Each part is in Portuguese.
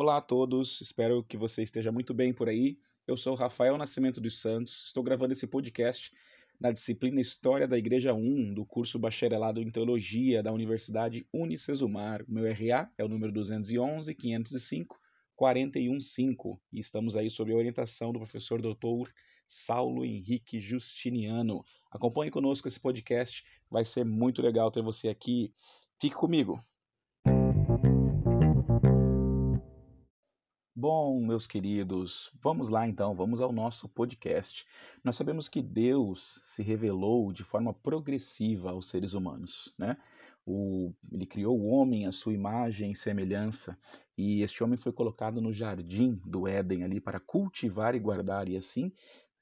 Olá a todos, espero que você esteja muito bem por aí. Eu sou Rafael Nascimento dos Santos, estou gravando esse podcast na disciplina História da Igreja 1 do curso Bacharelado em Teologia da Universidade Unicesumar. Meu RA é o número 211 505 415 e estamos aí sob a orientação do professor doutor Saulo Henrique Justiniano. Acompanhe conosco esse podcast, vai ser muito legal ter você aqui. Fique comigo. Bom, meus queridos, vamos lá então, vamos ao nosso podcast. Nós sabemos que Deus se revelou de forma progressiva aos seres humanos, né? O, ele criou o homem à sua imagem e semelhança, e este homem foi colocado no jardim do Éden ali para cultivar e guardar, e assim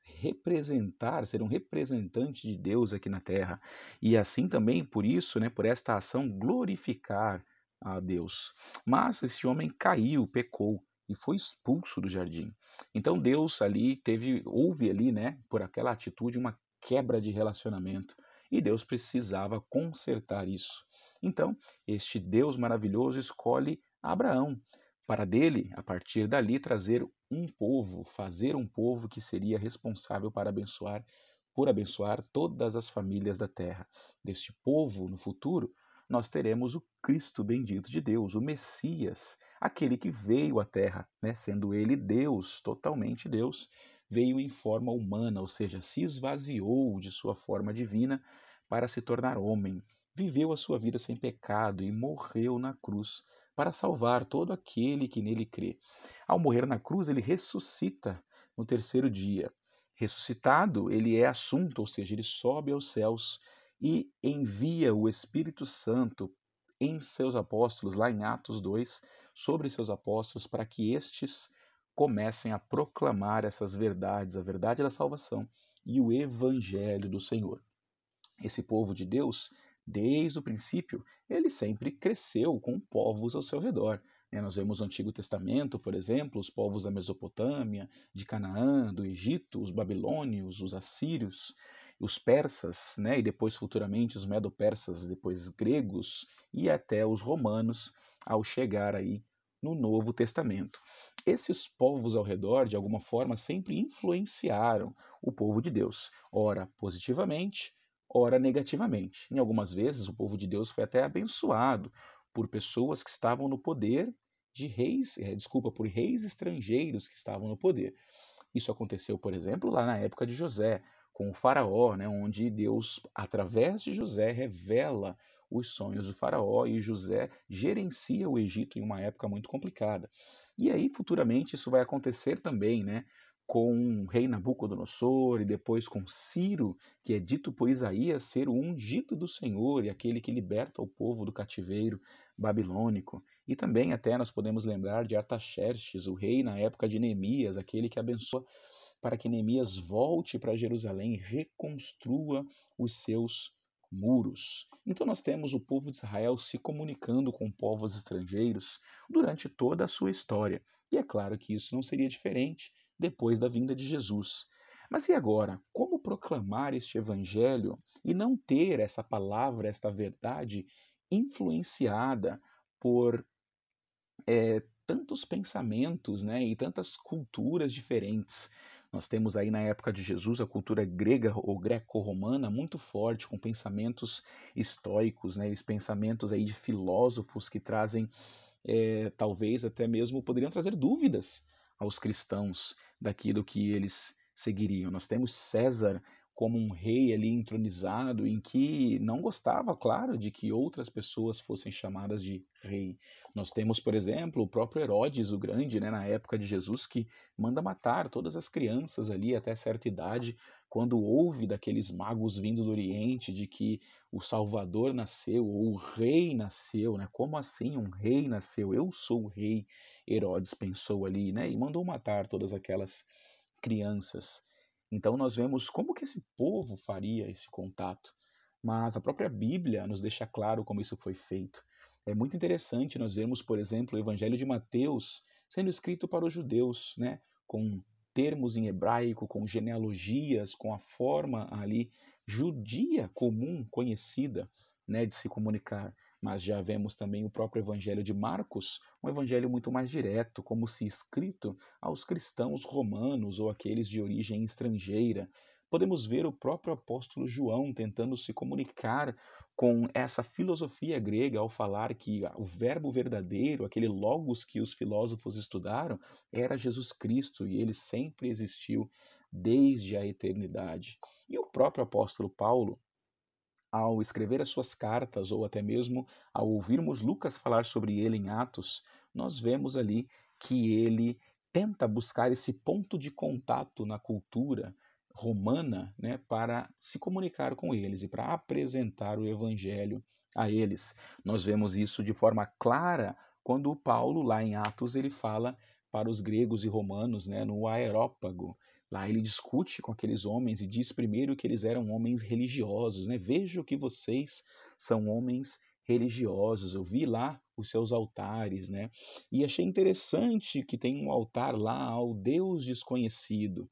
representar, ser um representante de Deus aqui na terra. E assim também, por isso, né, por esta ação, glorificar a Deus. Mas esse homem caiu, pecou e foi expulso do jardim. Então Deus ali teve, houve ali, né, por aquela atitude, uma quebra de relacionamento. E Deus precisava consertar isso. Então, este Deus maravilhoso escolhe Abraão para dele, a partir dali, trazer um povo, fazer um povo que seria responsável para abençoar, por abençoar todas as famílias da terra. Deste povo, no futuro, nós teremos o Cristo bendito de Deus, o Messias, aquele que veio à terra, né, sendo ele Deus, totalmente Deus, veio em forma humana, ou seja, se esvaziou de sua forma divina para se tornar homem, viveu a sua vida sem pecado e morreu na cruz para salvar todo aquele que nele crê. Ao morrer na cruz, ele ressuscita no terceiro dia. Ressuscitado, ele é assunto, ou seja, ele sobe aos céus e envia o Espírito Santo em seus apóstolos, lá em Atos 2, sobre seus apóstolos, para que estes comecem a proclamar essas verdades, a verdade da salvação e o evangelho do Senhor. Esse povo de Deus desde o princípio, ele sempre cresceu com povos ao seu redor. Né? Nós vemos no Antigo Testamento, por exemplo, os povos da Mesopotâmia, de Canaã, do Egito, os babilônios, os assírios, os persas, né? e depois futuramente os medo-persas, depois gregos e até os romanos, ao chegar aí no Novo Testamento. Esses povos ao redor, de alguma forma, sempre influenciaram o povo de Deus, ora positivamente, ora negativamente. Em algumas vezes, o povo de Deus foi até abençoado por pessoas que estavam no poder de reis, é, desculpa, por reis estrangeiros que estavam no poder. Isso aconteceu, por exemplo, lá na época de José, com o faraó, né, onde Deus, através de José, revela os sonhos do faraó e José gerencia o Egito em uma época muito complicada. E aí, futuramente, isso vai acontecer também, né? com o rei Nabucodonosor e depois com Ciro, que é dito por Isaías ser o ungido do Senhor e aquele que liberta o povo do cativeiro babilônico. E também até nós podemos lembrar de Artaxerxes, o rei na época de Neemias, aquele que abençoa para que Neemias volte para Jerusalém e reconstrua os seus muros. Então nós temos o povo de Israel se comunicando com povos estrangeiros durante toda a sua história. E é claro que isso não seria diferente depois da vinda de Jesus. Mas e agora? Como proclamar este evangelho e não ter essa palavra, esta verdade influenciada por é, tantos pensamentos né, e tantas culturas diferentes? Nós temos aí na época de Jesus a cultura grega ou greco-romana muito forte, com pensamentos estoicos, né, os pensamentos aí de filósofos que trazem, é, talvez até mesmo poderiam trazer dúvidas aos cristãos daquilo que eles seguiriam. Nós temos César como um rei ali entronizado, em que não gostava, claro, de que outras pessoas fossem chamadas de rei. Nós temos, por exemplo, o próprio Herodes o Grande, né, na época de Jesus, que manda matar todas as crianças ali até certa idade, quando ouve daqueles magos vindo do Oriente de que o Salvador nasceu, ou o rei nasceu, né? Como assim um rei nasceu? Eu sou o rei. Herodes pensou ali, né? E mandou matar todas aquelas crianças. Então nós vemos como que esse povo faria esse contato. Mas a própria Bíblia nos deixa claro como isso foi feito. É muito interessante nós vermos, por exemplo, o Evangelho de Mateus sendo escrito para os judeus, né? Com termos em hebraico, com genealogias, com a forma ali judia comum, conhecida, né, de se comunicar. Mas já vemos também o próprio Evangelho de Marcos, um evangelho muito mais direto, como se escrito aos cristãos romanos ou aqueles de origem estrangeira. Podemos ver o próprio apóstolo João tentando se comunicar com essa filosofia grega ao falar que o verbo verdadeiro, aquele logos que os filósofos estudaram, era Jesus Cristo e ele sempre existiu desde a eternidade. E o próprio apóstolo Paulo, ao escrever as suas cartas, ou até mesmo ao ouvirmos Lucas falar sobre ele em Atos, nós vemos ali que ele tenta buscar esse ponto de contato na cultura, romana né, para se comunicar com eles e para apresentar o evangelho a eles. Nós vemos isso de forma clara quando Paulo, lá em Atos, ele fala para os gregos e romanos né, no aerópago. Lá ele discute com aqueles homens e diz primeiro que eles eram homens religiosos. Né? Vejo que vocês são homens religiosos. Eu vi lá os seus altares, né? E achei interessante que tem um altar lá ao Deus desconhecido.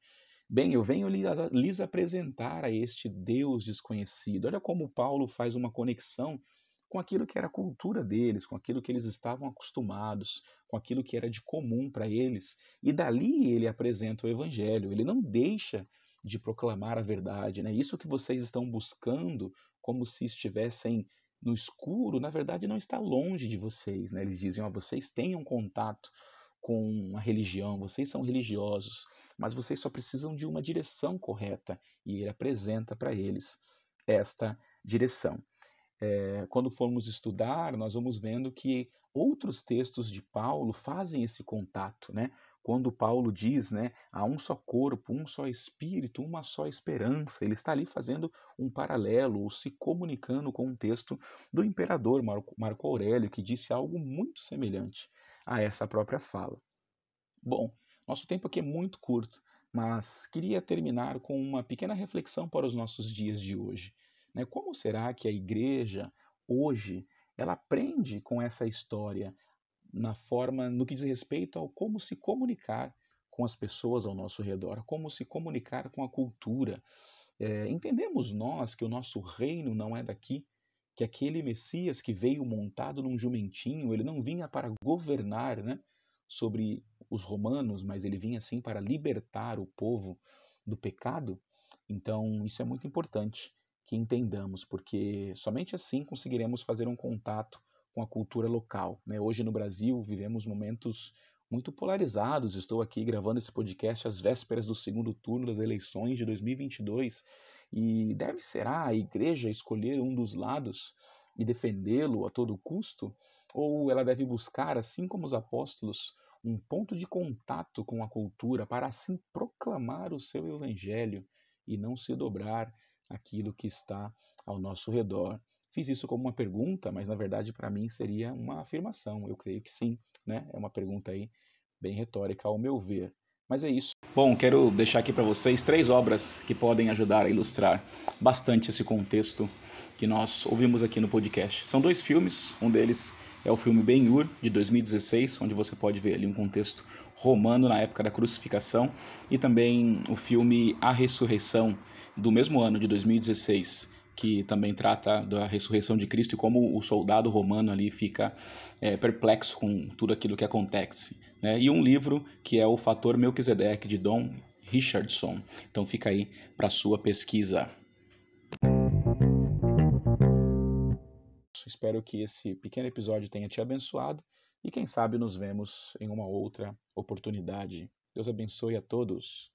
Bem, eu venho lhes apresentar a este Deus desconhecido. Olha como Paulo faz uma conexão com aquilo que era a cultura deles, com aquilo que eles estavam acostumados, com aquilo que era de comum para eles. E dali ele apresenta o evangelho. Ele não deixa de proclamar a verdade, né? Isso que vocês estão buscando, como se estivessem no escuro, na verdade não está longe de vocês, né? Eles dizem, ó, vocês tenham contato com a religião, vocês são religiosos, mas vocês só precisam de uma direção correta e ele apresenta para eles esta direção. É, quando formos estudar, nós vamos vendo que outros textos de Paulo fazem esse contato, né? Quando Paulo diz, né, há um só corpo, um só espírito, uma só esperança, ele está ali fazendo um paralelo ou se comunicando com um texto do imperador Marco Aurélio, que disse algo muito semelhante a essa própria fala. Bom, nosso tempo aqui é muito curto, mas queria terminar com uma pequena reflexão para os nossos dias de hoje. Né? Como será que a igreja hoje ela aprende com essa história na forma, no que diz respeito ao como se comunicar com as pessoas ao nosso redor, como se comunicar com a cultura. É, entendemos nós que o nosso reino não é daqui, que aquele Messias que veio montado num jumentinho, ele não vinha para governar né, sobre os romanos, mas ele vinha assim para libertar o povo do pecado. Então, isso é muito importante que entendamos, porque somente assim conseguiremos fazer um contato com a cultura local. Né? Hoje no Brasil vivemos momentos muito polarizados. Estou aqui gravando esse podcast às vésperas do segundo turno das eleições de 2022 e deve será a igreja escolher um dos lados e defendê-lo a todo custo? Ou ela deve buscar, assim como os apóstolos, um ponto de contato com a cultura para assim proclamar o seu evangelho e não se dobrar aquilo que está ao nosso redor? Fiz isso como uma pergunta, mas na verdade para mim seria uma afirmação. Eu creio que sim, né? É uma pergunta aí bem retórica ao meu ver. Mas é isso. Bom, quero deixar aqui para vocês três obras que podem ajudar a ilustrar bastante esse contexto que nós ouvimos aqui no podcast. São dois filmes, um deles é o filme Ben-Hur, de 2016, onde você pode ver ali um contexto romano na época da crucificação, e também o filme A Ressurreição, do mesmo ano, de 2016, que também trata da ressurreição de Cristo e como o soldado romano ali fica é, perplexo com tudo aquilo que acontece. Né? E um livro que é o Fator Melquisedeque, de Don Richardson. Então fica aí para sua pesquisa. Espero que esse pequeno episódio tenha te abençoado e quem sabe nos vemos em uma outra oportunidade. Deus abençoe a todos.